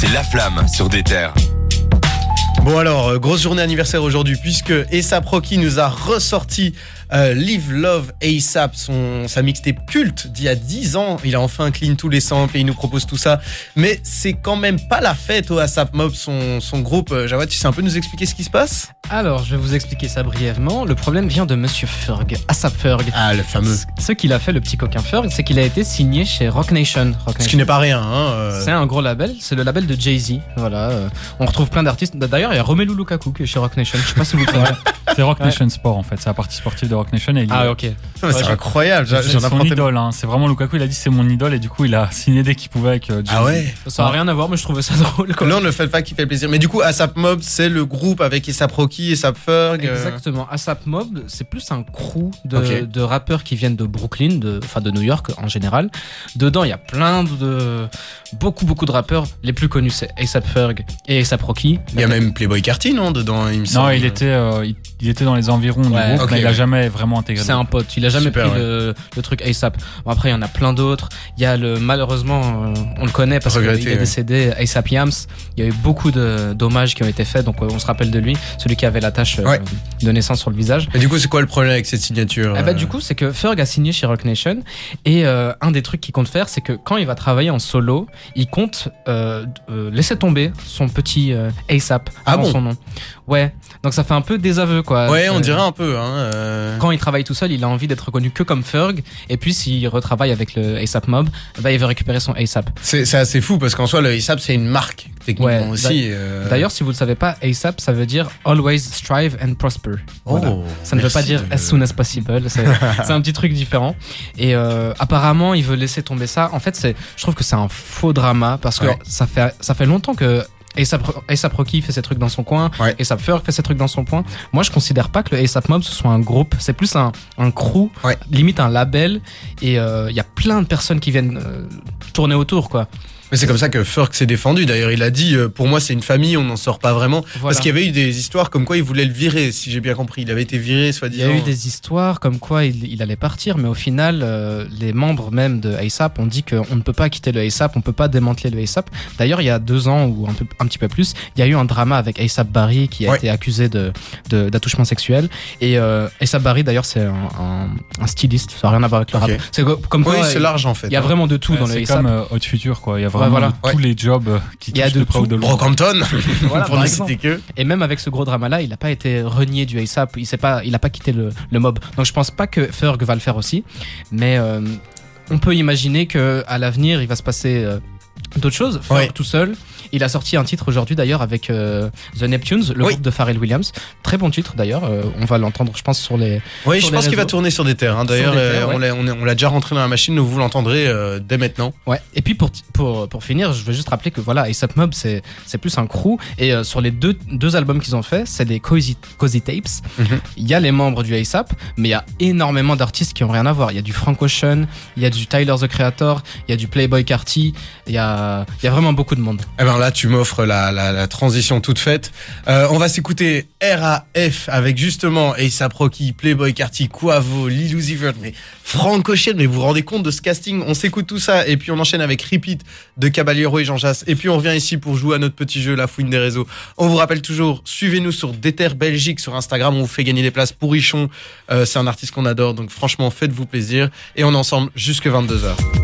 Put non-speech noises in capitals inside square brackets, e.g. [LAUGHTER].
c'est La Flamme sur des terres. Bon alors, euh, grosse journée anniversaire aujourd'hui puisque ASAP Rocky nous a ressorti euh, Live Love ASAP, son, sa mixtape culte d'il y a 10 ans. Il a enfin clean tous les samples et il nous propose tout ça. Mais c'est quand même pas la fête au ASAP Mob, son, groupe. Euh, Jawad, tu sais un peu nous expliquer ce qui se passe? Alors, je vais vous expliquer ça brièvement. Le problème vient de Monsieur Ferg, ASAP Ferg. Ah, le fameux. Ce- qu'il a fait, le petit coquin Ferg, c'est qu'il a été signé chez Rock Nation. Rock Ce qui n'est pas rien. Hein, euh. C'est un gros label, c'est le label de Jay-Z. Voilà, euh, on retrouve plein d'artistes. D'ailleurs, il y a Romelu Lukaku qui est chez Rock Nation. Je sais pas si vous le [LAUGHS] savez. C'est Rock Ouais. Nation Sport en fait, c'est la partie sportive de Rock Nation et il Ah, ok. Mais c'est Ouais, incroyable. J'en c'est j'en son apprends tellement. idole, hein. c'est vraiment Lukaku, il a dit c'est mon idole et du coup il a signé dès qu'il pouvait avec euh, Ah ouais Ça n'a rien à voir, mais je trouvais ça [LAUGHS] drôle. quoi. Non, ne faites pas qui fait plaisir. Mais du coup, ASAP Mob, c'est le groupe avec ASAP Rocky, ASAP Ferg. euh, Exactement. ASAP Mob, c'est plus un crew de, Ok. de rappeurs qui viennent de Brooklyn, de, enfin de New York en général. Dedans, il y a plein de. Beaucoup, beaucoup de rappeurs. Les plus connus, c'est ASAP Ferg et ASAP Rocky. Il y a même Playboy Carty, non, dedans, il me Non, semble. il était, euh, il, il était dans les environs Ouais. du groupe, mais il a jamais vraiment intégré. C'est un pote, il a jamais Super, pris ouais. le, le truc ASAP. Bon, après, il y en a plein d'autres. Il y a le, malheureusement, euh, on le connaît parce qu'il est décédé, ASAP Yams. Il y a eu beaucoup de dommages qui ont été faits, donc euh, on se rappelle de lui, celui qui avait la tache euh, Ouais. de naissance sur le visage. Mais du coup, c'est quoi le problème avec cette signature Eh ben, du coup, c'est que Ferg a signé chez Rock Nation et euh, un des trucs qu'il compte faire, c'est que quand il va travailler en solo, il compte euh, euh, laisser tomber son petit euh, ASAP Ah avant bon? son nom. Ouais, donc ça fait un peu désaveu quoi. Ouais, on C'est- dirait un peu. Hein, euh. Quand il travaille tout seul, il a envie d'être reconnu que comme Ferg, et puis s'il retravaille avec le ASAP Mob, bah, il veut récupérer son ASAP. C'est assez fou parce qu'en soi, le ASAP, c'est une marque, techniquement Ouais, aussi. euh. D'ailleurs, si vous le savez pas, ASAP, ça veut dire Always Strive and Prosper. Oh, Voilà. Ça ne veut pas dire de- as soon as possible. [LAUGHS] C'est un petit truc différent. Et euh, apparemment, il veut laisser tomber ça. En fait, je trouve que c'est un faux drama parce que Ouais. ça fait ça fait longtemps que ASAP, ASAP Rocky fait ses trucs dans son coin, Ouais. ASAP Ferg fait ses trucs dans son coin. Moi, je considère pas que le ASAP Mob ce soit un groupe. C'est plus un, un crew, Ouais. limite un label. Et euh, il y a plein de personnes qui viennent euh, tourner autour, quoi. Mais c'est comme ça que Ferg s'est défendu. D'ailleurs, il a dit euh, pour moi, c'est une famille, on n'en sort pas vraiment. Voilà. Parce qu'il y avait eu des histoires comme quoi il voulait le virer, si j'ai bien compris. Il avait été viré, Il y soi-disant. a eu des histoires comme quoi il, il allait partir, mais au final, euh, les membres même de ASAP ont dit qu'on ne peut pas quitter le ASAP, on peut pas démanteler le ASAP. D'ailleurs, il y a deux ans ou un, peu, un petit peu plus, il y a eu un drama avec ASAP Barry qui a Ouais. été accusé de de- d'attouchement sexuel. Et euh, ASAP Barry, d'ailleurs, c'est un, un, un styliste, ça n'a rien à voir avec le Ok. rap. C'est co- comme Oui, quoi, c'est large en fait. il y a hein. vraiment de tout Ouais, dans le c'est ASAP. comme euh, Hot Future quoi, il y a vraiment voilà. tous Ouais. les jobs euh, qui touchent de de près ou de loin. Brockhampton, [LAUGHS] Voilà, pour ne citer que. Et même avec ce gros drama-là, il n'a pas été renié du ASAP. Il s'est pas, il a pas quitté le, le mob. Donc je pense pas que Ferg va le faire aussi. Mais euh, on peut imaginer que à l'avenir, il va se passer euh, d'autres choses. Tout seul. Il a sorti un titre aujourd'hui d'ailleurs avec euh, The Neptunes, le Oui. groupe de Pharrell Williams. Très bon titre d'ailleurs. Euh, on va l'entendre, je pense, sur les. Oui, Sur je les pense qu'il va tourner sur des terres. hein. D'ailleurs, des euh, on ouais. l'a- on déjà rentré dans la machine, vous l'entendrez euh, dès maintenant. Ouais. Et puis pour, pour, pour finir, je veux juste rappeler que voilà, ASAP Mob, c'est, plus un crew. Et sur les deux, deux albums qu'ils ont fait, c'est les Cozy, Cozy Tapes. Mhm. Il y a les membres du ASAP, mais il y a énormément d'artistes qui ont rien à voir. Il y a du Frank Ocean, il y a du Tyler the Creator, il y a du Playboy Carty, il y a, il y a vraiment beaucoup de monde. Eh ben là, tu m'offres la, transition toute faite. Euh, on va s'écouter RAF avec justement ASAP Rocky, Playboy Carty, Quavo, Lil Uzi Vert, mais Frank Ocean, mais vous vous rendez compte de ce casting? On s'écoute tout ça et puis on enchaîne avec Repeat de Caballero et Jean Jass. Et puis on revient ici pour jouer à notre petit jeu, la fouine des réseaux. On vous rappelle toujours, suivez-nous sur Déter Belgique sur Instagram, on vous fait gagner des places pour Richon. Euh, C'est un artiste qu'on adore, donc franchement, faites-vous plaisir. Et on est ensemble jusque 22h.